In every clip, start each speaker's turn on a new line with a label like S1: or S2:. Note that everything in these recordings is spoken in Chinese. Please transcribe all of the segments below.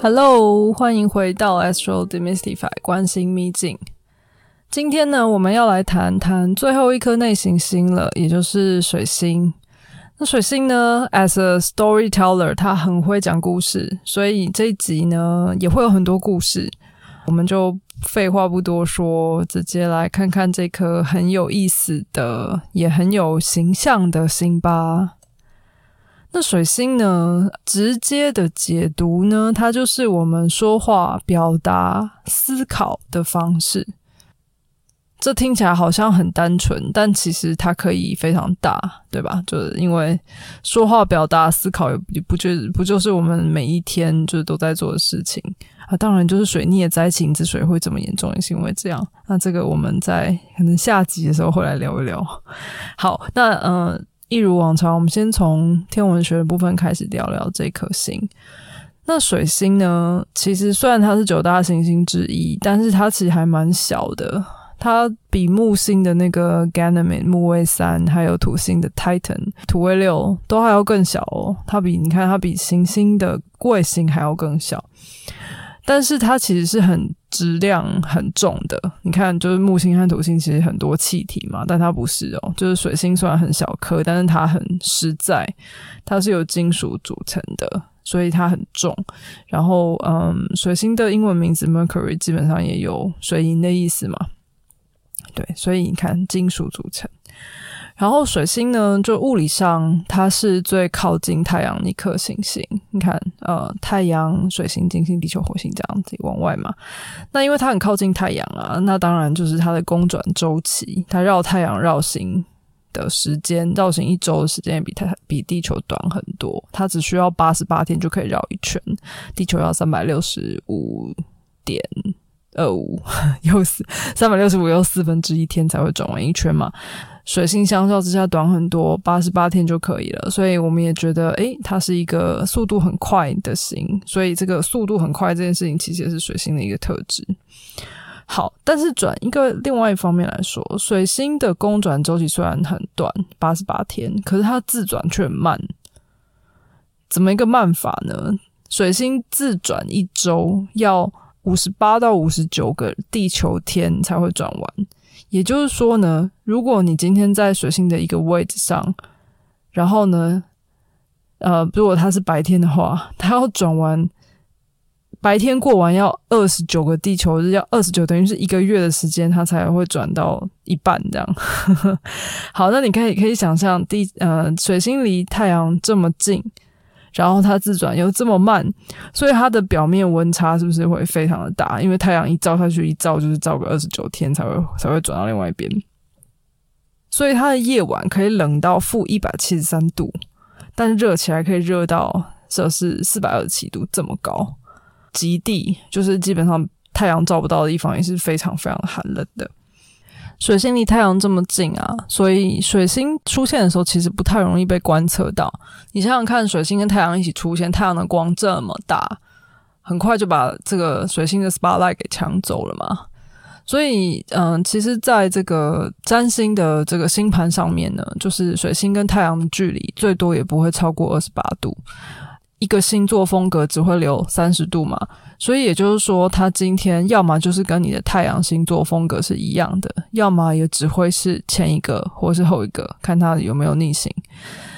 S1: Hello，欢迎回到 Astro Demystify 关心秘境。今天呢，我们要来谈谈最后一颗内行星了，也就是水星。那水星呢，as a storyteller，它很会讲故事，所以这一集呢也会有很多故事。我们就废话不多说，直接来看看这颗很有意思的、也很有形象的星吧。那水星呢？直接的解读呢，它就是我们说话、表达、思考的方式。这听起来好像很单纯，但其实它可以非常大，对吧？就是因为说话、表达、思考，也不就不就是我们每一天就是都在做的事情啊？当然，就是水逆的灾情之所以会这么严重，也是因为这样。那这个我们在可能下集的时候会来聊一聊。好，那嗯。一如往常，我们先从天文学的部分开始聊聊这颗星。那水星呢？其实虽然它是九大行星之一，但是它其实还蛮小的。它比木星的那个 Ganymede 木卫三，还有土星的 Titan 土卫六都还要更小哦。它比你看，它比行星的卫星还要更小。但是它其实是很质量很重的，你看，就是木星和土星其实很多气体嘛，但它不是哦。就是水星虽然很小颗，但是它很实在，它是由金属组成的，所以它很重。然后，嗯，水星的英文名字 Mercury 基本上也有水银的意思嘛，对，所以你看，金属组成。然后水星呢，就物理上它是最靠近太阳一颗行星。你看，呃，太阳、水星、金星、地球、火星这样子往外嘛。那因为它很靠近太阳啊，那当然就是它的公转周期，它绕太阳绕行的时间，绕行一周的时间也比太比地球短很多。它只需要八十八天就可以绕一圈，地球要三百六十五点二五，又四三百六十五又四分之一天才会转完一圈嘛。水星相较之下短很多，八十八天就可以了，所以我们也觉得，诶，它是一个速度很快的星，所以这个速度很快这件事情其实也是水星的一个特质。好，但是转一个另外一方面来说，水星的公转周期虽然很短，八十八天，可是它自转却很慢。怎么一个慢法呢？水星自转一周要五十八到五十九个地球天才会转完。也就是说呢，如果你今天在水星的一个位置上，然后呢，呃，如果它是白天的话，它要转完白天过完要二十九个地球日，要二十九，等于是一个月的时间，它才会转到一半这样。好，那你可以可以想象，地呃，水星离太阳这么近。然后它自转又这么慢，所以它的表面温差是不是会非常的大？因为太阳一照下去，一照就是照个二十九天才会才会转到另外一边，所以它的夜晚可以冷到负一百七十三度，但是热起来可以热到摄氏四百二十七度这么高，极地就是基本上太阳照不到的地方也是非常非常寒冷的。水星离太阳这么近啊，所以水星出现的时候其实不太容易被观测到。你想想看，水星跟太阳一起出现，太阳的光这么大，很快就把这个水星的 spotlight 给抢走了嘛。所以，嗯，其实在这个占星的这个星盘上面呢，就是水星跟太阳的距离最多也不会超过二十八度。一个星座风格只会留三十度嘛，所以也就是说，它今天要么就是跟你的太阳星座风格是一样的，要么也只会是前一个或是后一个，看它有没有逆行。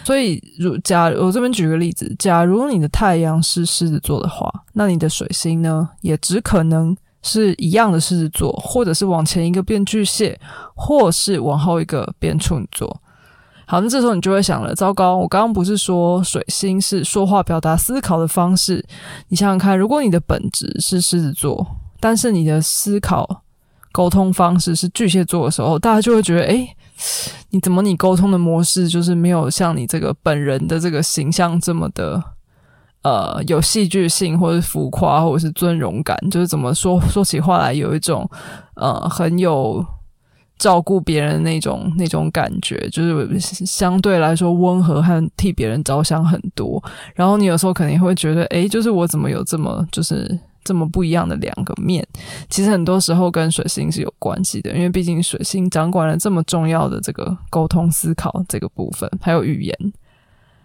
S1: 所以，如假我这边举个例子，假如你的太阳是狮子座的话，那你的水星呢，也只可能是一样的狮子座，或者是往前一个变巨蟹，或是往后一个变处女座。好，那这时候你就会想了，糟糕，我刚刚不是说水星是说话、表达、思考的方式？你想想看，如果你的本质是狮子座，但是你的思考、沟通方式是巨蟹座的时候，大家就会觉得，哎，你怎么你沟通的模式就是没有像你这个本人的这个形象这么的，呃，有戏剧性，或者浮夸，或者是尊荣感，就是怎么说说起话来有一种，呃，很有。照顾别人那种那种感觉，就是相对来说温和和替别人着想很多。然后你有时候可能会觉得，诶，就是我怎么有这么就是这么不一样的两个面？其实很多时候跟水星是有关系的，因为毕竟水星掌管了这么重要的这个沟通、思考这个部分，还有语言。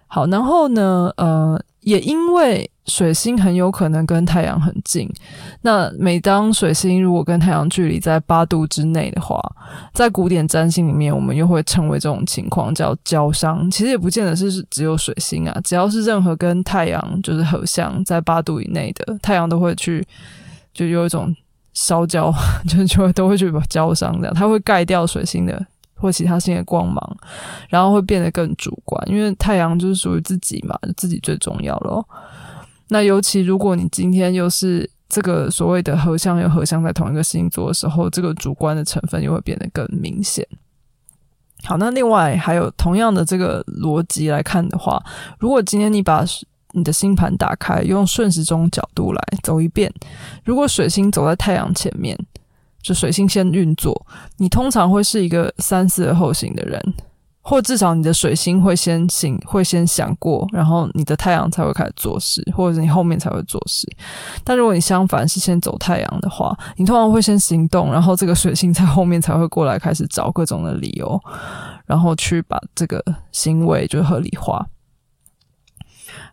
S1: 好，然后呢，呃，也因为水星很有可能跟太阳很近。那每当水星如果跟太阳距离在八度之内的话，在古典占星里面，我们又会称为这种情况叫交伤。其实也不见得是只有水星啊，只要是任何跟太阳就是合相在八度以内的太阳，都会去就有一种烧焦，就就都会去把焦伤这样，它会盖掉水星的。或其他星的光芒，然后会变得更主观，因为太阳就是属于自己嘛，自己最重要咯。那尤其如果你今天又是这个所谓的合相又合相在同一个星座的时候，这个主观的成分又会变得更明显。好，那另外还有同样的这个逻辑来看的话，如果今天你把你的星盘打开，用顺时钟角度来走一遍，如果水星走在太阳前面。就水星先运作，你通常会是一个三思而后行的人，或至少你的水星会先行，会先想过，然后你的太阳才会开始做事，或者你后面才会做事。但如果你相反是先走太阳的话，你通常会先行动，然后这个水星在后面才会过来开始找各种的理由，然后去把这个行为就合理化。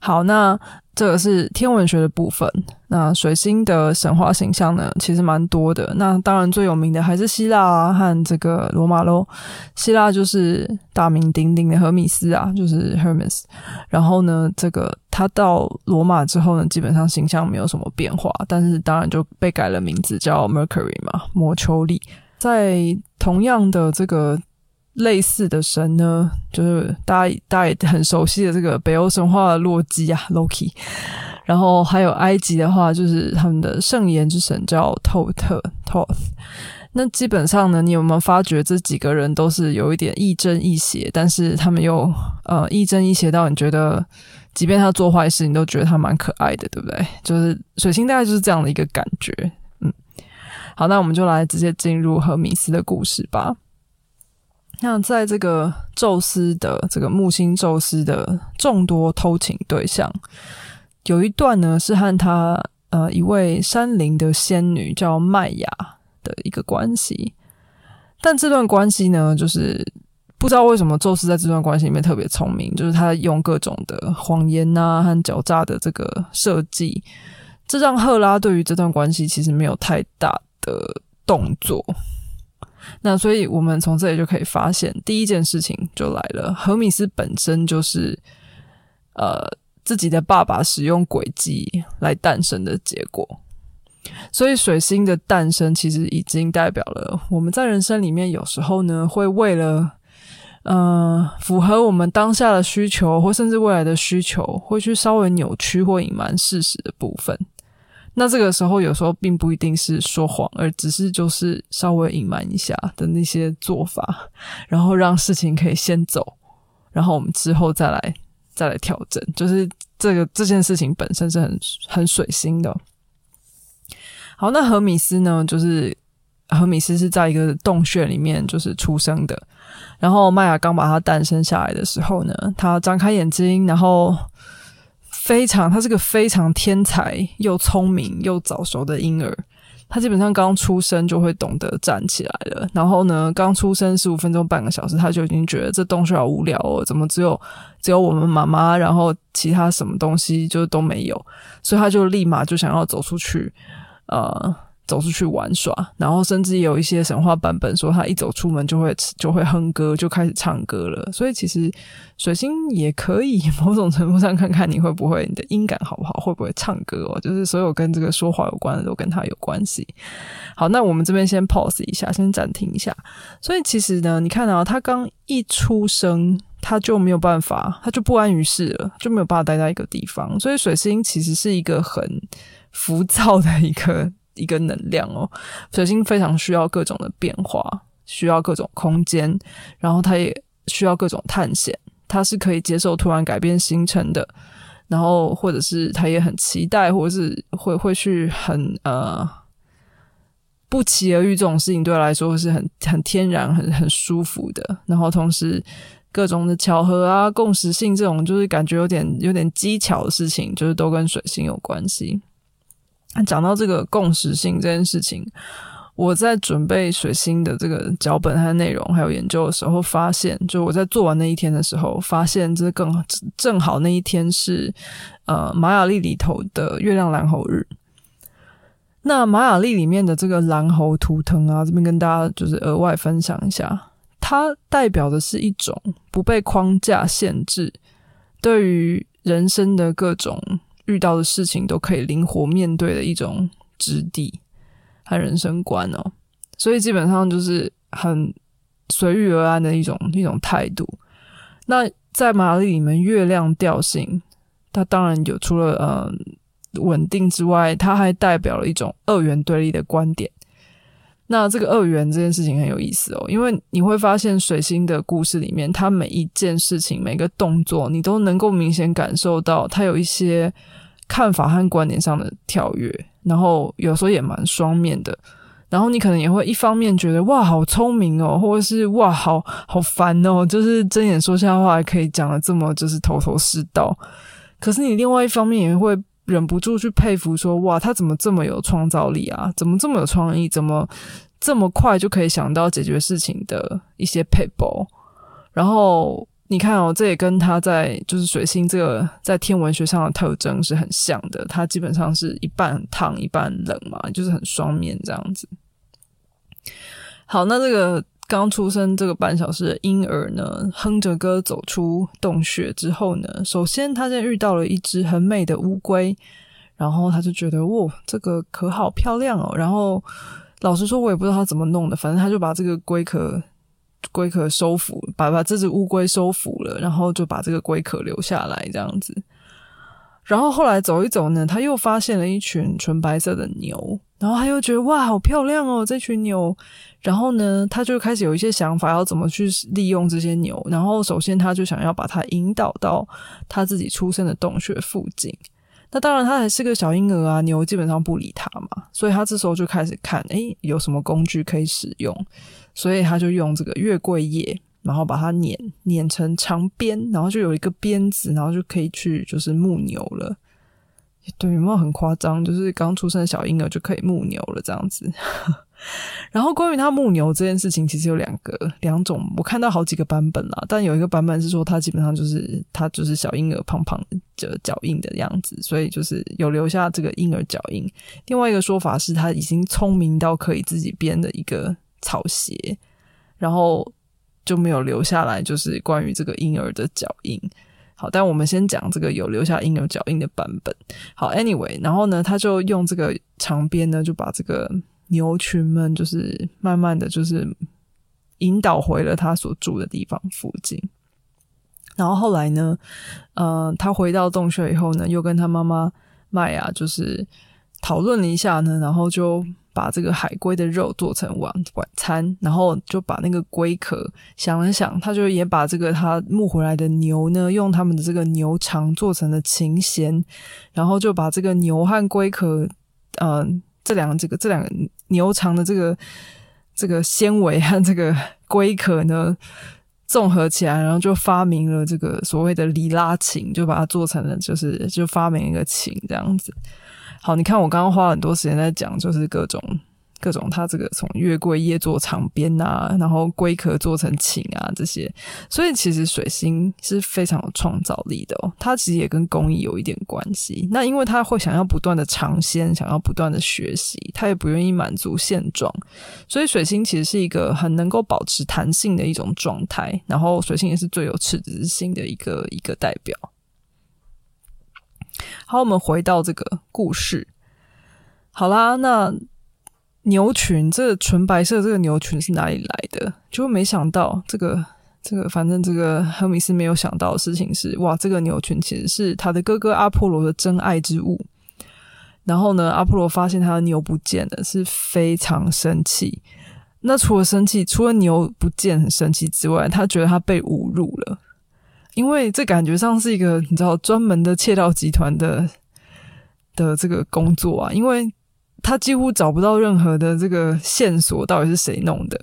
S1: 好，那。这个是天文学的部分。那水星的神话形象呢，其实蛮多的。那当然最有名的还是希腊啊和这个罗马喽。希腊就是大名鼎鼎的赫米斯啊，就是 Hermes。然后呢，这个他到罗马之后呢，基本上形象没有什么变化，但是当然就被改了名字叫 Mercury 嘛，摩丘利。在同样的这个。类似的神呢，就是大家大家也很熟悉的这个北欧神话的洛基啊，Loki。然后还有埃及的话，就是他们的圣言之神叫透特 Toth。那基本上呢，你有没有发觉这几个人都是有一点亦正亦邪，但是他们又呃亦正亦邪到你觉得，即便他做坏事，你都觉得他蛮可爱的，对不对？就是水星大概就是这样的一个感觉。嗯，好，那我们就来直接进入荷米斯的故事吧。那在这个宙斯的这个木星宙斯的众多偷情对象，有一段呢是和他呃一位山林的仙女叫麦雅的一个关系，但这段关系呢，就是不知道为什么宙斯在这段关系里面特别聪明，就是他用各种的谎言啊和狡诈的这个设计，这让赫拉对于这段关系其实没有太大的动作。那所以，我们从这里就可以发现，第一件事情就来了。何米斯本身就是，呃，自己的爸爸使用诡计来诞生的结果。所以，水星的诞生其实已经代表了我们在人生里面有时候呢，会为了，呃，符合我们当下的需求，或甚至未来的需求，会去稍微扭曲或隐瞒事实的部分。那这个时候，有时候并不一定是说谎，而只是就是稍微隐瞒一下的那些做法，然后让事情可以先走，然后我们之后再来再来调整。就是这个这件事情本身是很很水星的。好，那何米斯呢？就是何米斯是在一个洞穴里面就是出生的，然后麦雅刚把他诞生下来的时候呢，他张开眼睛，然后。非常，他是个非常天才又聪明又早熟的婴儿。他基本上刚出生就会懂得站起来了。然后呢，刚出生十五分钟、半个小时，他就已经觉得这洞穴好无聊哦，怎么只有只有我们妈妈，然后其他什么东西就都没有，所以他就立马就想要走出去，呃。走出去玩耍，然后甚至有一些神话版本说，他一走出门就会就会哼歌，就开始唱歌了。所以其实水星也可以 某种程度上看看你会不会你的音感好不好，会不会唱歌哦。就是所有跟这个说话有关的都跟他有关系。好，那我们这边先 pause 一下，先暂停一下。所以其实呢，你看到他刚一出生，他就没有办法，他就不安于世了，就没有办法待在一个地方。所以水星其实是一个很浮躁的一个。一个能量哦，水星非常需要各种的变化，需要各种空间，然后它也需要各种探险。它是可以接受突然改变行程的，然后或者是它也很期待，或者是会会去很呃不期而遇这种事情，对他来说是很很天然、很很舒服的。然后同时各种的巧合啊、共识性这种，就是感觉有点有点技巧的事情，就是都跟水星有关系。讲到这个共识性这件事情，我在准备水星的这个脚本和内容，还有研究的时候，发现，就我在做完那一天的时候，发现这更正好那一天是呃玛雅历里头的月亮蓝猴日。那玛雅历里面的这个蓝猴图腾啊，这边跟大家就是额外分享一下，它代表的是一种不被框架限制，对于人生的各种遇到的事情都可以灵活面对的一种质地。和人生观哦，所以基本上就是很随遇而安的一种一种态度。那在马里里面，月亮调性，它当然有除了呃稳定之外，它还代表了一种二元对立的观点。那这个二元这件事情很有意思哦，因为你会发现水星的故事里面，它每一件事情、每个动作，你都能够明显感受到它有一些看法和观点上的跳跃。然后有时候也蛮双面的，然后你可能也会一方面觉得哇好聪明哦，或者是哇好好烦哦，就是睁眼说瞎话可以讲的这么就是头头是道。可是你另外一方面也会忍不住去佩服说哇他怎么这么有创造力啊？怎么这么有创意？怎么这么快就可以想到解决事情的一些配包？然后。你看哦，这也跟他在就是水星这个在天文学上的特征是很像的。它基本上是一半烫一半冷嘛，就是很双面这样子。好，那这个刚出生这个半小时的婴儿呢，哼着歌走出洞穴之后呢，首先他先遇到了一只很美的乌龟，然后他就觉得哇，这个壳好漂亮哦。然后老实说，我也不知道他怎么弄的，反正他就把这个龟壳。龟壳收服，把把这只乌龟收服了，然后就把这个龟壳留下来，这样子。然后后来走一走呢，他又发现了一群纯白色的牛，然后他又觉得哇，好漂亮哦，这群牛。然后呢，他就开始有一些想法，要怎么去利用这些牛。然后首先，他就想要把它引导到他自己出生的洞穴附近。那当然，他还是个小婴儿啊，牛基本上不理他嘛，所以他这时候就开始看，哎，有什么工具可以使用。所以他就用这个月桂叶，然后把它碾碾成长鞭，然后就有一个鞭子，然后就可以去就是牧牛了。对，有没有很夸张？就是刚出生的小婴儿就可以牧牛了这样子。然后关于他牧牛这件事情，其实有两个两种，我看到好几个版本啦。但有一个版本是说，他基本上就是他就是小婴儿胖胖的脚印的样子，所以就是有留下这个婴儿脚印。另外一个说法是他已经聪明到可以自己编的一个。草鞋，然后就没有留下来，就是关于这个婴儿的脚印。好，但我们先讲这个有留下婴儿脚印的版本。好，anyway，然后呢，他就用这个长鞭呢，就把这个牛群们，就是慢慢的就是引导回了他所住的地方附近。然后后来呢，呃，他回到洞穴以后呢，又跟他妈妈麦雅就是讨论了一下呢，然后就。把这个海龟的肉做成晚晚餐，然后就把那个龟壳想了想，他就也把这个他牧回来的牛呢，用他们的这个牛肠做成了琴弦，然后就把这个牛和龟壳，嗯，这两个这个这两个牛肠的这个这个纤维和这个龟壳呢综合起来，然后就发明了这个所谓的里拉琴，就把它做成了就是就发明一个琴这样子。好，你看我刚刚花很多时间在讲，就是各种各种，它这个从月桂叶做长边啊，然后龟壳做成琴啊这些，所以其实水星是非常有创造力的哦。它其实也跟工艺有一点关系。那因为他会想要不断的尝鲜，想要不断的学习，他也不愿意满足现状，所以水星其实是一个很能够保持弹性的一种状态。然后水星也是最有赤子之心的一个一个代表。好，我们回到这个故事。好啦，那牛群，这个纯白色这个牛群是哪里来的？就没想到这个这个，反正这个赫米斯没有想到的事情是，哇，这个牛群其实是他的哥哥阿波罗的真爱之物。然后呢，阿波罗发现他的牛不见了，是非常生气。那除了生气，除了牛不见很生气之外，他觉得他被侮辱了。因为这感觉上是一个你知道专门的窃盗集团的的这个工作啊，因为他几乎找不到任何的这个线索，到底是谁弄的。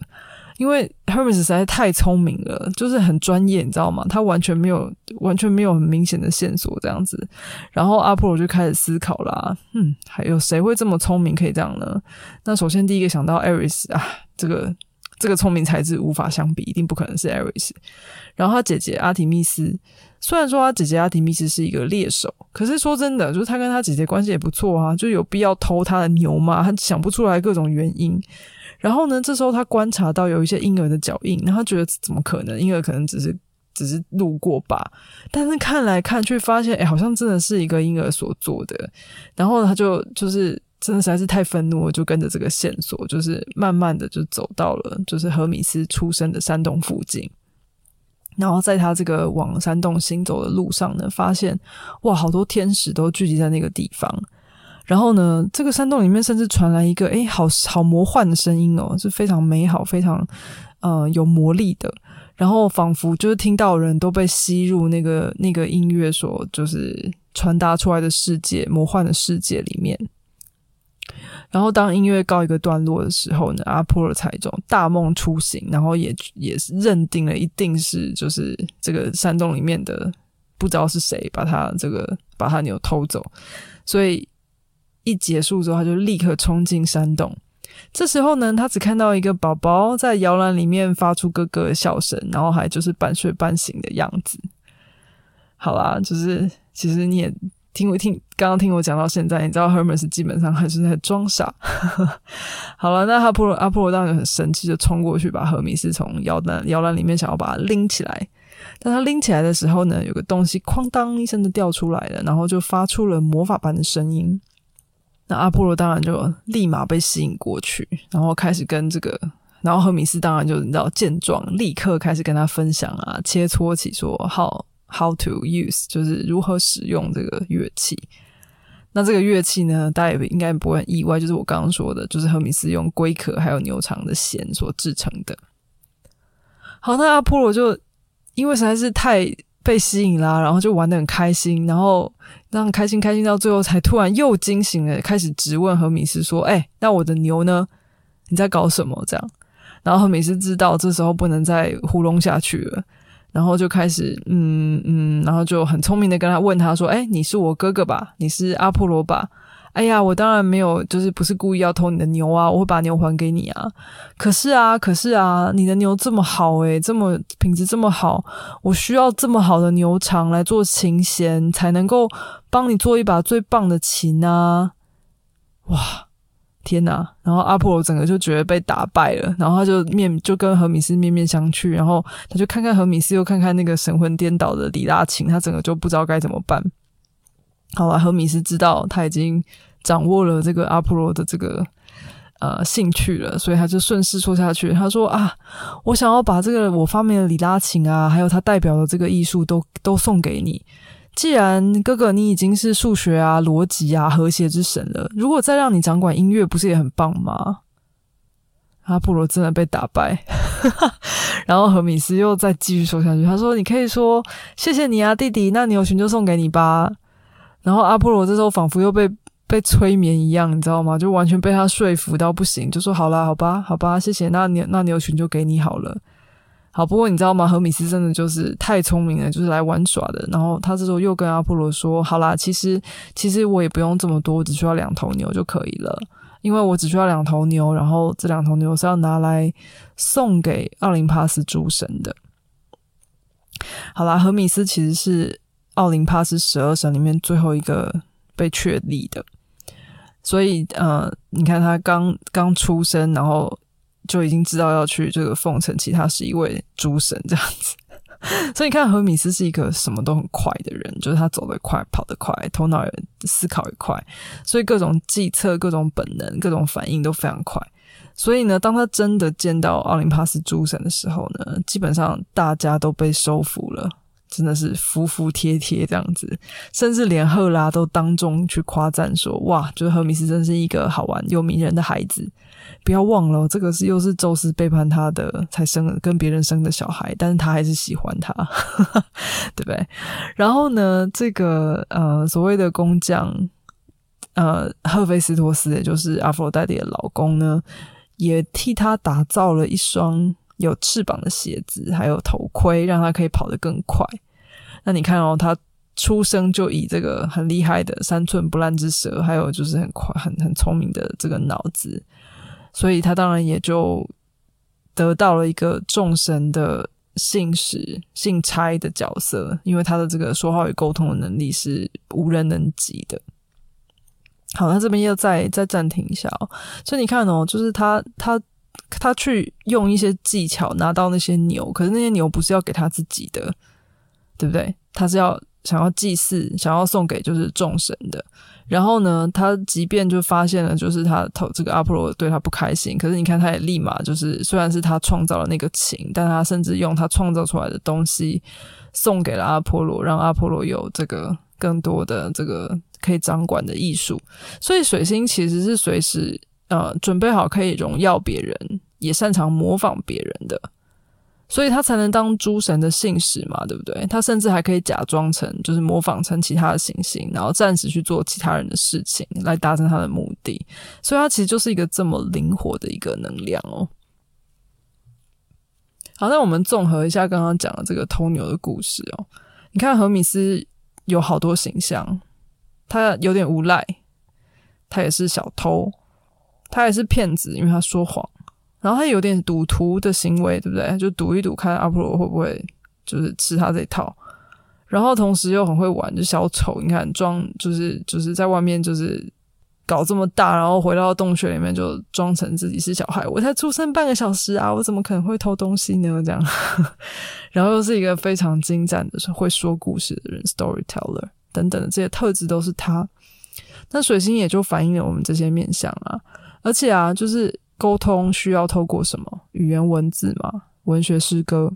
S1: 因为 Hermes 实在太聪明了，就是很专业，你知道吗？他完全没有完全没有很明显的线索这样子。然后阿波罗就开始思考啦，嗯，还有谁会这么聪明可以这样呢？那首先第一个想到 Aris 啊，这个这个聪明才智无法相比，一定不可能是 Aris。然后他姐姐阿提密斯，虽然说他姐姐阿提密斯是一个猎手，可是说真的，就是他跟他姐姐关系也不错啊，就有必要偷他的牛吗？他想不出来各种原因。然后呢？这时候他观察到有一些婴儿的脚印，然后觉得怎么可能？婴儿可能只是只是路过吧。但是看来看去，发现哎，好像真的是一个婴儿所做的。然后他就就是真的实在是太愤怒了，就跟着这个线索，就是慢慢的就走到了就是何米斯出生的山洞附近。然后在他这个往山洞行走的路上呢，发现哇，好多天使都聚集在那个地方。然后呢，这个山洞里面甚至传来一个哎，好好魔幻的声音哦，是非常美好、非常呃有魔力的。然后仿佛就是听到人都被吸入那个那个音乐所就是传达出来的世界、魔幻的世界里面。然后当音乐告一个段落的时候呢，阿波尔才中大梦初醒，然后也也认定了一定是就是这个山洞里面的不知道是谁把他这个把他牛偷走，所以。一结束之后，他就立刻冲进山洞。这时候呢，他只看到一个宝宝在摇篮里面发出咯咯的笑声，然后还就是半睡半醒的样子。好啦，就是其实你也听我听，刚刚听我讲到现在，你知道 Hermes 基本上还是在装傻。好了，那阿波罗阿波罗当然很生气，就冲过去把赫米斯从摇篮摇篮里面想要把它拎起来。当他拎起来的时候呢，有个东西哐当一声的掉出来了，然后就发出了魔法般的声音。那阿波罗当然就立马被吸引过去，然后开始跟这个，然后赫米斯当然就你知道见状，立刻开始跟他分享啊，切磋起说好 how to use，就是如何使用这个乐器。那这个乐器呢，大家也应该不会很意外，就是我刚刚说的，就是赫米斯用龟壳还有牛肠的弦所制成的。好，那阿波罗就因为实在是太。被吸引啦，然后就玩的很开心，然后让开心开心到最后，才突然又惊醒了，开始质问赫米斯说：“哎，那我的牛呢？你在搞什么？”这样，然后赫米斯知道这时候不能再糊弄下去了，然后就开始嗯嗯，然后就很聪明的跟他问他说：“哎，你是我哥哥吧？你是阿波罗吧？”哎呀，我当然没有，就是不是故意要偷你的牛啊！我会把牛还给你啊！可是啊，可是啊，你的牛这么好诶，这么品质这么好，我需要这么好的牛肠来做琴弦，才能够帮你做一把最棒的琴啊！哇，天哪！然后阿波罗整个就觉得被打败了，然后他就面就跟何米斯面面相觑，然后他就看看何米斯，又看看那个神魂颠倒的李拉琴，他整个就不知道该怎么办。好了，何米斯知道他已经掌握了这个阿波罗的这个呃兴趣了，所以他就顺势说下去。他说啊，我想要把这个我发明的李拉琴啊，还有它代表的这个艺术都都送给你。既然哥哥你已经是数学啊、逻辑啊、和谐之神了，如果再让你掌管音乐，不是也很棒吗？阿波罗真的被打败，然后荷米斯又再继续说下去。他说：“你可以说谢谢你啊，弟弟，那牛群就送给你吧。”然后阿波罗这时候仿佛又被被催眠一样，你知道吗？就完全被他说服到不行，就说好啦，好吧，好吧，谢谢。那牛那牛群就给你好了。好，不过你知道吗？荷米斯真的就是太聪明了，就是来玩耍的。然后他这时候又跟阿波罗说：“好啦，其实其实我也不用这么多，只需要两头牛就可以了，因为我只需要两头牛，然后这两头牛是要拿来送给奥林帕斯诸神的。”好啦，荷米斯其实是。奥林帕斯十二神里面最后一个被确立的，所以呃，你看他刚刚出生，然后就已经知道要去这个奉承其他十一位诸神这样子。所以你看，何米斯是一个什么都很快的人，就是他走得快，跑得快，头脑也思考也快，所以各种计策、各种本能、各种反应都非常快。所以呢，当他真的见到奥林帕斯诸神的时候呢，基本上大家都被收服了。真的是服服帖帖这样子，甚至连赫拉都当众去夸赞说：“哇，就是赫米斯真是一个好玩又迷人的孩子。”不要忘了，这个是又是宙斯背叛他的才生跟别人生的小孩，但是他还是喜欢他，对不对？然后呢，这个呃所谓的工匠呃赫菲斯托斯，也就是阿佛罗代蒂的老公呢，也替他打造了一双。有翅膀的鞋子，还有头盔，让他可以跑得更快。那你看哦，他出生就以这个很厉害的三寸不烂之舌，还有就是很快、很很聪明的这个脑子，所以他当然也就得到了一个众神的信使、信差的角色，因为他的这个说话与沟通的能力是无人能及的。好，那这边要再再暂停一下哦。所以你看哦，就是他他他去用一些技巧拿到那些牛，可是那些牛不是要给他自己的，对不对？他是要想要祭祀，想要送给就是众神的。然后呢，他即便就发现了，就是他投这个阿波罗对他不开心，可是你看他也立马就是，虽然是他创造了那个琴，但他甚至用他创造出来的东西送给了阿波罗，让阿波罗有这个更多的这个。可以掌管的艺术，所以水星其实是随时呃准备好可以荣耀别人，也擅长模仿别人的，所以他才能当诸神的信使嘛，对不对？他甚至还可以假装成就是模仿成其他的行星，然后暂时去做其他人的事情来达成他的目的，所以他其实就是一个这么灵活的一个能量哦。好，那我们综合一下刚刚讲的这个偷牛的故事哦，你看荷米斯有好多形象。他有点无赖，他也是小偷，他也是骗子，因为他说谎。然后他有点赌徒的行为，对不对？就赌一赌，看阿波罗会不会就是吃他这一套。然后同时又很会玩，就小丑，你看装就是就是在外面就是搞这么大，然后回到洞穴里面就装成自己是小孩。我才出生半个小时啊，我怎么可能会偷东西呢？这样，然后又是一个非常精湛的会说故事的人，storyteller。等等的这些特质都是他，那水星也就反映了我们这些面相啊。而且啊，就是沟通需要透过什么语言文字嘛，文学诗歌。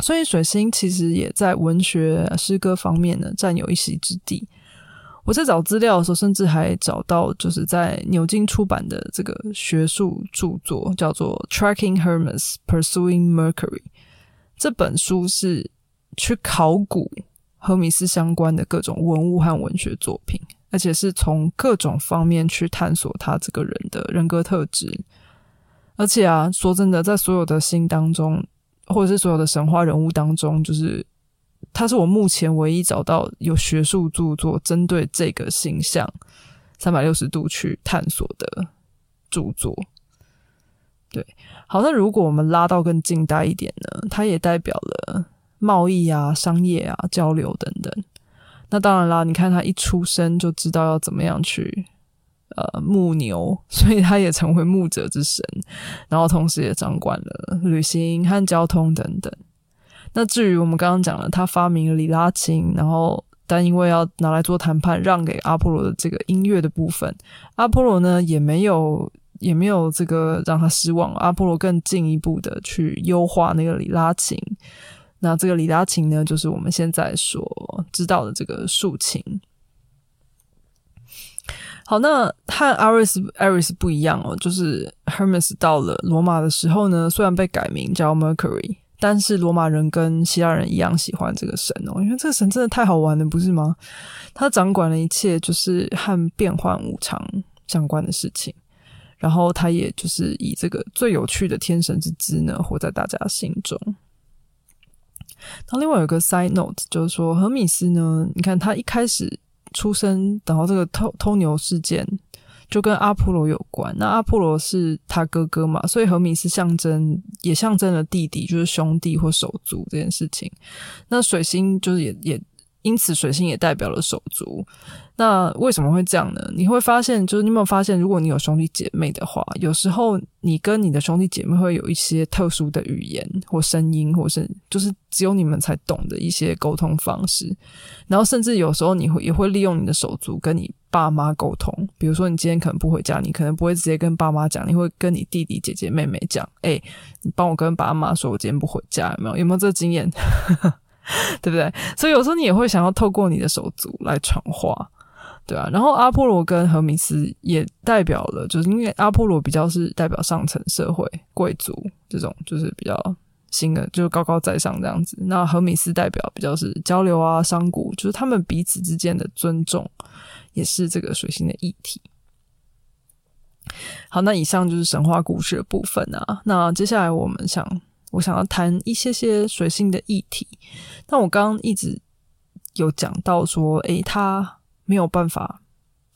S1: 所以水星其实也在文学诗歌方面呢占有一席之地。我在找资料的时候，甚至还找到就是在牛津出版的这个学术著作，叫做《Tracking Hermes: Pursuing Mercury》。这本书是去考古。荷米斯相关的各种文物和文学作品，而且是从各种方面去探索他这个人的人格特质。而且啊，说真的，在所有的星当中，或者是所有的神话人物当中，就是他是我目前唯一找到有学术著作针对这个形象三百六十度去探索的著作。对，好，那如果我们拉到更近代一点呢？它也代表了。贸易啊，商业啊，交流等等。那当然啦，你看他一出生就知道要怎么样去呃牧牛，所以他也成为牧者之神。然后同时也掌管了旅行和交通等等。那至于我们刚刚讲了，他发明了里拉琴，然后但因为要拿来做谈判，让给阿波罗的这个音乐的部分，阿波罗呢也没有也没有这个让他失望。阿波罗更进一步的去优化那个里拉琴。那这个里拉琴呢，就是我们现在所知道的这个竖琴。好，那和 Aris Aris 不一样哦，就是 Hermes 到了罗马的时候呢，虽然被改名叫 Mercury，但是罗马人跟希腊人一样喜欢这个神哦，因为这个神真的太好玩了，不是吗？他掌管了一切，就是和变幻无常相关的事情，然后他也就是以这个最有趣的天神之姿呢，活在大家心中。那另外有个 side note，就是说，何米斯呢，你看他一开始出生，然后这个偷偷牛事件就跟阿波罗有关。那阿波罗是他哥哥嘛，所以何米斯象征也象征了弟弟，就是兄弟或手足这件事情。那水星就是也也因此水星也代表了手足。那为什么会这样呢？你会发现，就是你有没有发现，如果你有兄弟姐妹的话，有时候你跟你的兄弟姐妹会有一些特殊的语言或声音，或是就是只有你们才懂的一些沟通方式。然后甚至有时候你会也会利用你的手足跟你爸妈沟通。比如说你今天可能不回家，你可能不会直接跟爸妈讲，你会跟你弟弟、姐姐、妹妹讲：“哎，你帮我跟爸妈说，我今天不回家。”有没有？有没有这经验？对不对？所以有时候你也会想要透过你的手足来传话。对啊，然后阿波罗跟荷米斯也代表了，就是因为阿波罗比较是代表上层社会贵族这种，就是比较新的，就是高高在上这样子。那荷米斯代表比较是交流啊，商贾，就是他们彼此之间的尊重，也是这个水星的议题。好，那以上就是神话故事的部分啊。那接下来我们想，我想要谈一些些水星的议题。那我刚刚一直有讲到说，诶，他没有办法。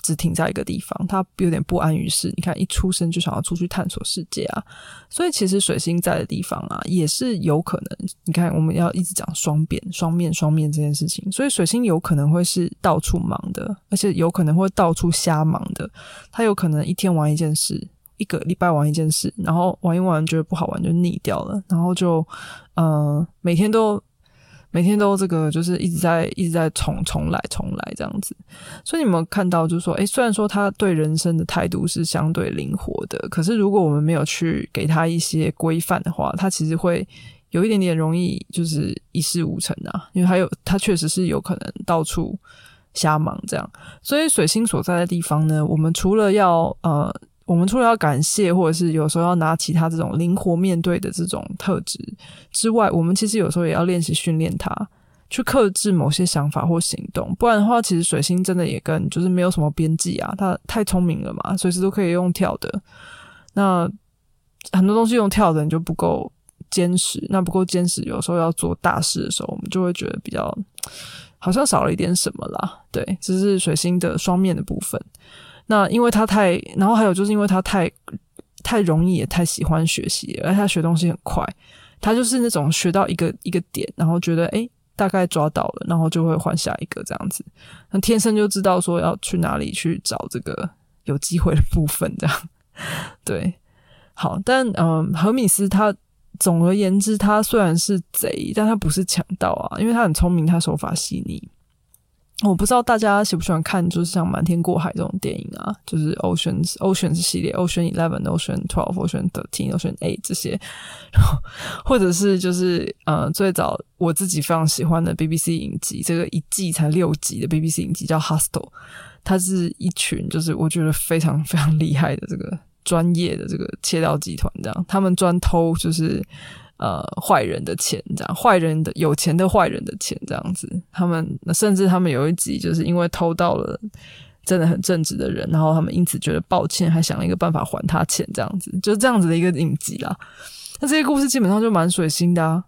S1: 只停在一个地方，他有点不安于世。你看，一出生就想要出去探索世界啊！所以其实水星在的地方啊，也是有可能。你看，我们要一直讲双边、双面、双面这件事情，所以水星有可能会是到处忙的，而且有可能会到处瞎忙的。他有可能一天玩一件事，一个礼拜玩一件事，然后玩一玩觉得不好玩就腻掉了，然后就呃每天都。每天都这个就是一直在一直在重重来重来这样子，所以你们看到就是说，诶，虽然说他对人生的态度是相对灵活的，可是如果我们没有去给他一些规范的话，他其实会有一点点容易就是一事无成啊，因为还有他确实是有可能到处瞎忙这样，所以水星所在的地方呢，我们除了要呃。我们除了要感谢，或者是有时候要拿其他这种灵活面对的这种特质之外，我们其实有时候也要练习训练它，去克制某些想法或行动。不然的话，其实水星真的也跟就是没有什么边际啊，它太聪明了嘛，随时都可以用跳的。那很多东西用跳的，你就不够坚实。那不够坚实，有时候要做大事的时候，我们就会觉得比较好像少了一点什么啦。对，这是水星的双面的部分。那因为他太，然后还有就是因为他太太容易，也太喜欢学习，而且他学东西很快，他就是那种学到一个一个点，然后觉得哎大概抓到了，然后就会换下一个这样子，那天生就知道说要去哪里去找这个有机会的部分，这样。对，好，但嗯，何米斯他总而言之，他虽然是贼，但他不是强盗啊，因为他很聪明，他手法细腻。我不知道大家喜不喜欢看，就是像《瞒天过海》这种电影啊，就是 Oceans Oceans 系列，Ocean Eleven、Ocean Twelve、Ocean Thirteen、Ocean Eight 这些，然后或者是就是呃最早我自己非常喜欢的 BBC 影集，这个一季才六集的 BBC 影集叫 Hostel，它是一群就是我觉得非常非常厉害的这个专业的这个窃盗集团，这样他们专偷就是。呃，坏人的钱这样，坏人的有钱的坏人的钱这样子，他们甚至他们有一集就是因为偷到了真的很正直的人，然后他们因此觉得抱歉，还想了一个办法还他钱这样子，就是这样子的一个影集啦。那这些故事基本上就蛮水星的啊。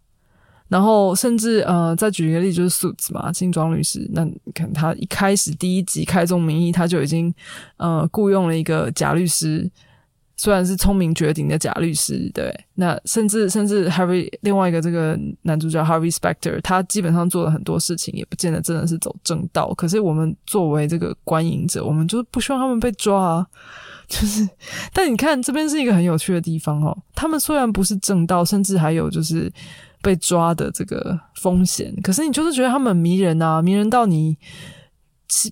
S1: 然后甚至呃，再举一个例，就是 Suits 嘛，金装律师，那你看他一开始第一集开宗明义，他就已经呃雇佣了一个假律师。虽然是聪明绝顶的假律师，对，那甚至甚至 Harvey 另外一个这个男主角 Harvey Specter，他基本上做了很多事情，也不见得真的是走正道。可是我们作为这个观影者，我们就是不希望他们被抓啊。就是，但你看这边是一个很有趣的地方哦。他们虽然不是正道，甚至还有就是被抓的这个风险，可是你就是觉得他们迷人啊，迷人到你。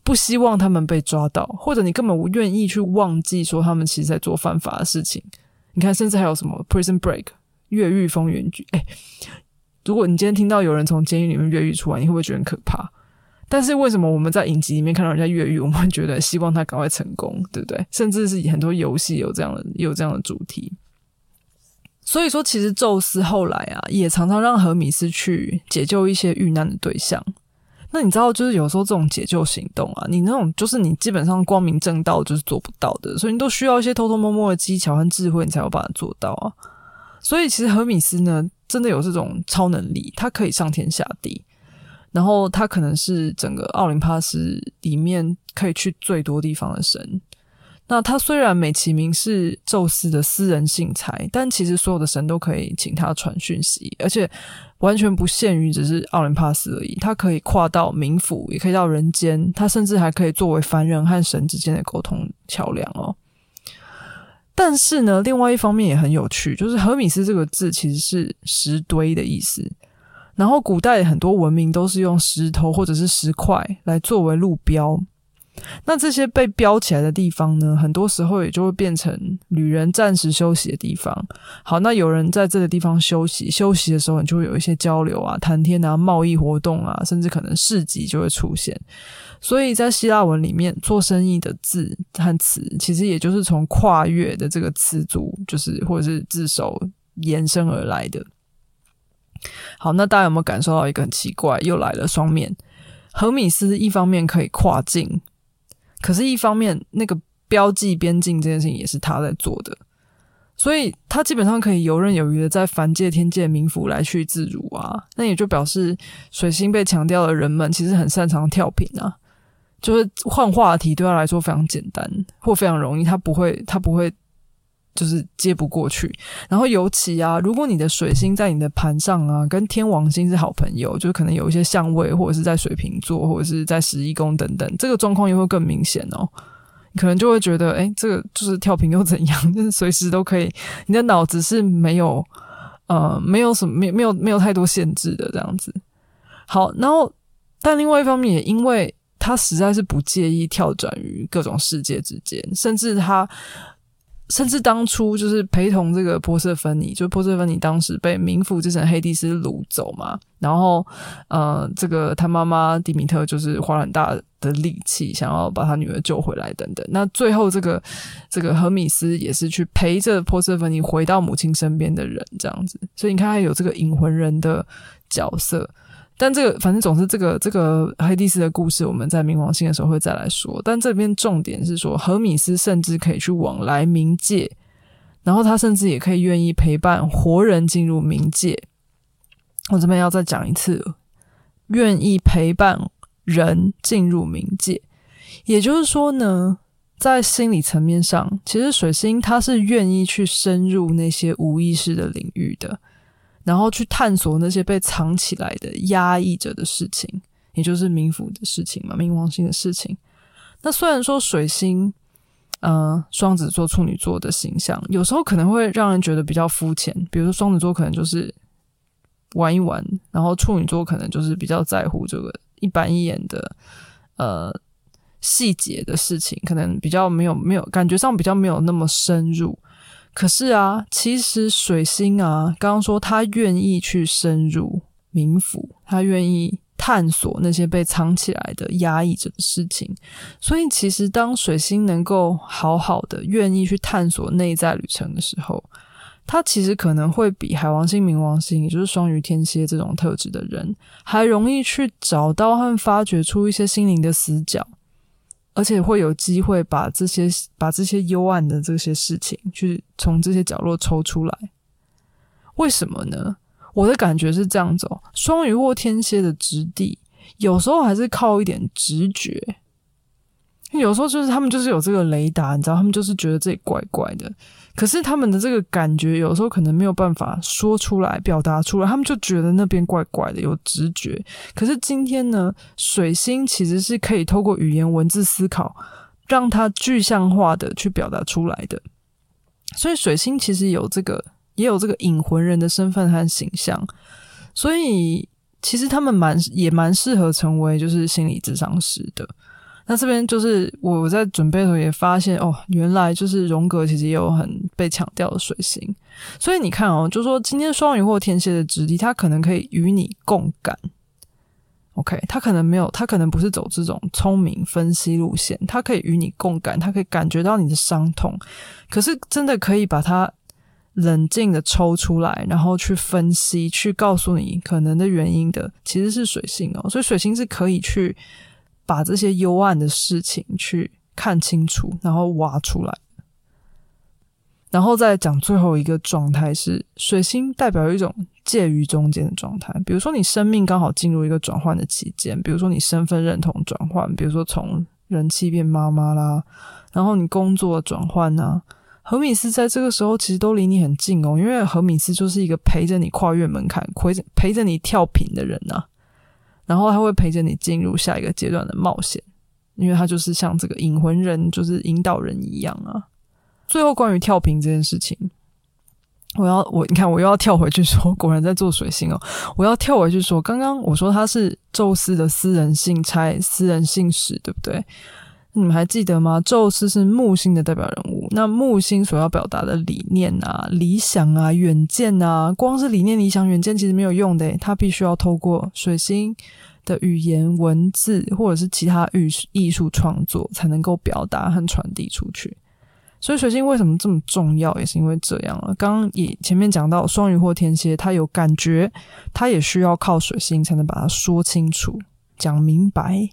S1: 不希望他们被抓到，或者你根本不愿意去忘记说他们其实在做犯法的事情。你看，甚至还有什么《Prison Break》越狱风云剧？哎，如果你今天听到有人从监狱里面越狱出来，你会不会觉得很可怕？但是为什么我们在影集里面看到人家越狱，我们会觉得希望他赶快成功，对不对？甚至是很多游戏有这样的有这样的主题。所以说，其实宙斯后来啊，也常常让荷米斯去解救一些遇难的对象。那你知道，就是有时候这种解救行动啊，你那种就是你基本上光明正道就是做不到的，所以你都需要一些偷偷摸摸的技巧和智慧，你才有办法做到啊。所以其实荷米斯呢，真的有这种超能力，他可以上天下地，然后他可能是整个奥林帕斯里面可以去最多地方的神。那他虽然美其名是宙斯的私人信差，但其实所有的神都可以请他传讯息，而且完全不限于只是奥林帕斯而已。他可以跨到冥府，也可以到人间，他甚至还可以作为凡人和神之间的沟通桥梁哦。但是呢，另外一方面也很有趣，就是荷米斯这个字其实是石堆的意思，然后古代很多文明都是用石头或者是石块来作为路标。那这些被标起来的地方呢，很多时候也就会变成旅人暂时休息的地方。好，那有人在这个地方休息，休息的时候，你就会有一些交流啊、谈天啊、贸易活动啊，甚至可能市集就会出现。所以在希腊文里面，做生意的字和词，其实也就是从跨越的这个词组，就是或者是字首延伸而来的。好，那大家有没有感受到一个很奇怪？又来了双面，荷米斯一方面可以跨境。可是，一方面那个标记边境这件事情也是他在做的，所以他基本上可以游刃有余的在凡界、天界、冥府来去自如啊。那也就表示水星被强调的人们其实很擅长跳频啊，就是换话题对他来说非常简单或非常容易，他不会，他不会。就是接不过去，然后尤其啊，如果你的水星在你的盘上啊，跟天王星是好朋友，就可能有一些相位，或者是在水瓶座，或者是在十一宫等等，这个状况又会更明显哦。你可能就会觉得，哎，这个就是跳频又怎样？就是随时都可以，你的脑子是没有呃，没有什么，没没有没有太多限制的这样子。好，然后但另外一方面，也因为他实在是不介意跳转于各种世界之间，甚至他。甚至当初就是陪同这个波瑟芬尼，就波瑟芬尼当时被冥府之神黑帝斯掳走嘛，然后呃，这个他妈妈蒂米特就是花了很大的力气想要把他女儿救回来等等。那最后这个这个荷米斯也是去陪着波瑟芬尼回到母亲身边的人，这样子。所以你看，他有这个引魂人的角色。但这个反正总是这个这个黑帝斯的故事，我们在冥王星的时候会再来说。但这边重点是说，荷米斯甚至可以去往来冥界，然后他甚至也可以愿意陪伴活人进入冥界。我这边要再讲一次，愿意陪伴人进入冥界，也就是说呢，在心理层面上，其实水星它是愿意去深入那些无意识的领域的。然后去探索那些被藏起来的、压抑着的事情，也就是冥府的事情嘛，冥王星的事情。那虽然说水星，呃，双子座、处女座的形象有时候可能会让人觉得比较肤浅，比如说双子座可能就是玩一玩，然后处女座可能就是比较在乎这个一板一眼的呃细节的事情，可能比较没有没有感觉上比较没有那么深入。可是啊，其实水星啊，刚刚说他愿意去深入冥府，他愿意探索那些被藏起来的、压抑着的事情。所以，其实当水星能够好好的愿意去探索内在旅程的时候，他其实可能会比海王星、冥王星，也就是双鱼、天蝎这种特质的人，还容易去找到和发掘出一些心灵的死角。而且会有机会把这些把这些幽暗的这些事情，去从这些角落抽出来。为什么呢？我的感觉是这样子：哦，双鱼或天蝎的质地，有时候还是靠一点直觉。有时候就是他们就是有这个雷达，你知道，他们就是觉得这里怪怪的。可是他们的这个感觉有时候可能没有办法说出来、表达出来，他们就觉得那边怪怪的，有直觉。可是今天呢，水星其实是可以透过语言文字思考，让它具象化的去表达出来的。所以水星其实有这个，也有这个引魂人的身份和形象。所以其实他们蛮也蛮适合成为就是心理智商师的。那这边就是我在准备的时候也发现哦，原来就是荣格其实也有很被强调的水星，所以你看哦，就说今天双鱼或天蝎的质地，他可能可以与你共感。OK，他可能没有，他可能不是走这种聪明分析路线，他可以与你共感，他可以感觉到你的伤痛，可是真的可以把它冷静的抽出来，然后去分析，去告诉你可能的原因的，其实是水星哦，所以水星是可以去。把这些幽暗的事情去看清楚，然后挖出来，然后再讲最后一个状态是水星代表一种介于中间的状态。比如说你生命刚好进入一个转换的期间，比如说你身份认同转换，比如说从人气变妈妈啦，然后你工作转换啊，何米斯在这个时候其实都离你很近哦，因为何米斯就是一个陪着你跨越门槛、陪着陪着你跳频的人呐。然后他会陪着你进入下一个阶段的冒险，因为他就是像这个引魂人，就是引导人一样啊。最后关于跳屏这件事情，我要我你看我又要跳回去说，果然在做水星哦。我要跳回去说，刚刚我说他是宙斯的私人信差、私人信使，对不对？你们还记得吗？宙斯是木星的代表人物，那木星所要表达的理念啊、理想啊、远见啊，光是理念、理想、远见其实没有用的，他必须要透过水星的语言、文字或者是其他艺艺术创作才能够表达和传递出去。所以水星为什么这么重要，也是因为这样了。刚刚也前面讲到，双鱼或天蝎，他有感觉，他也需要靠水星才能把它说清楚、讲明白。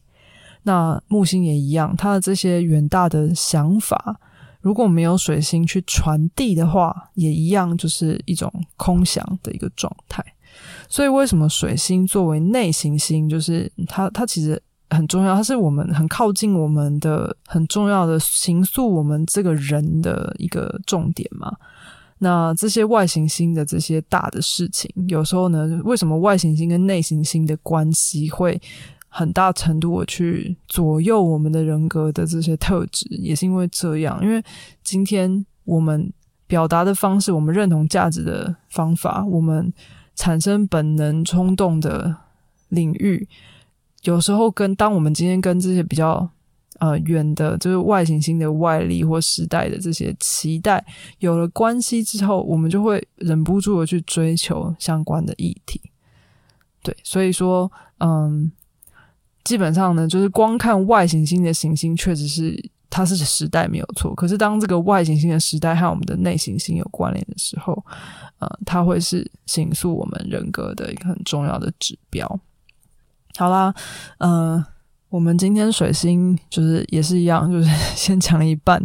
S1: 那木星也一样，它的这些远大的想法，如果没有水星去传递的话，也一样就是一种空想的一个状态。所以，为什么水星作为内行星，就是它，它其实很重要，它是我们很靠近我们的很重要的形塑我们这个人的一个重点嘛？那这些外行星的这些大的事情，有时候呢，为什么外行星跟内行星的关系会很大程度的去左右我们的人格的这些特质，也是因为这样，因为今天我们表达的方式，我们认同价值的方法，我们。产生本能冲动的领域，有时候跟当我们今天跟这些比较呃远的，就是外行星的外力或时代的这些期待有了关系之后，我们就会忍不住的去追求相关的议题。对，所以说，嗯，基本上呢，就是光看外行星的行星，确实是它是时代没有错。可是当这个外行星的时代和我们的内行星有关联的时候，呃，它会是形塑我们人格的一个很重要的指标。好啦，呃，我们今天水星就是也是一样，就是先讲一半。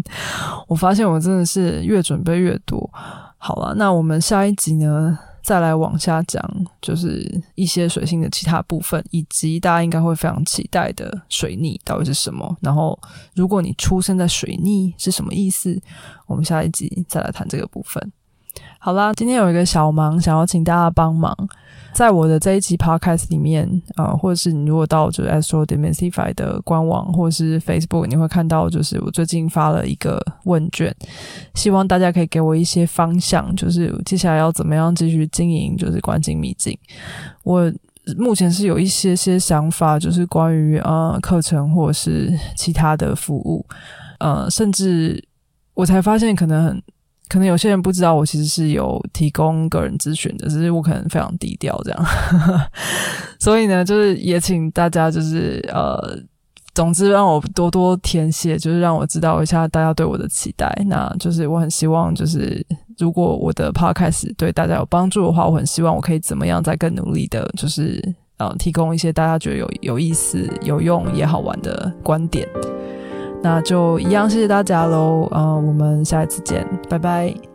S1: 我发现我真的是越准备越多。好了，那我们下一集呢，再来往下讲，就是一些水星的其他部分，以及大家应该会非常期待的水逆到底是什么。然后，如果你出生在水逆是什么意思？我们下一集再来谈这个部分。好啦，今天有一个小忙，想要请大家帮忙，在我的这一期 podcast 里面，呃，或者是你如果到就是 Astro Demystify 的官网或者是 Facebook，你会看到，就是我最近发了一个问卷，希望大家可以给我一些方向，就是接下来要怎么样继续经营，就是关境秘境。我目前是有一些些想法，就是关于呃课程或者是其他的服务，呃，甚至我才发现可能很。可能有些人不知道，我其实是有提供个人咨询的，只是我可能非常低调这样。所以呢，就是也请大家就是呃，总之让我多多填写，就是让我知道一下大家对我的期待。那就是我很希望，就是如果我的 podcast 对大家有帮助的话，我很希望我可以怎么样再更努力的，就是呃，提供一些大家觉得有有意思、有用也好玩的观点。那就一样，谢谢大家喽，嗯，我们下一次见，拜拜。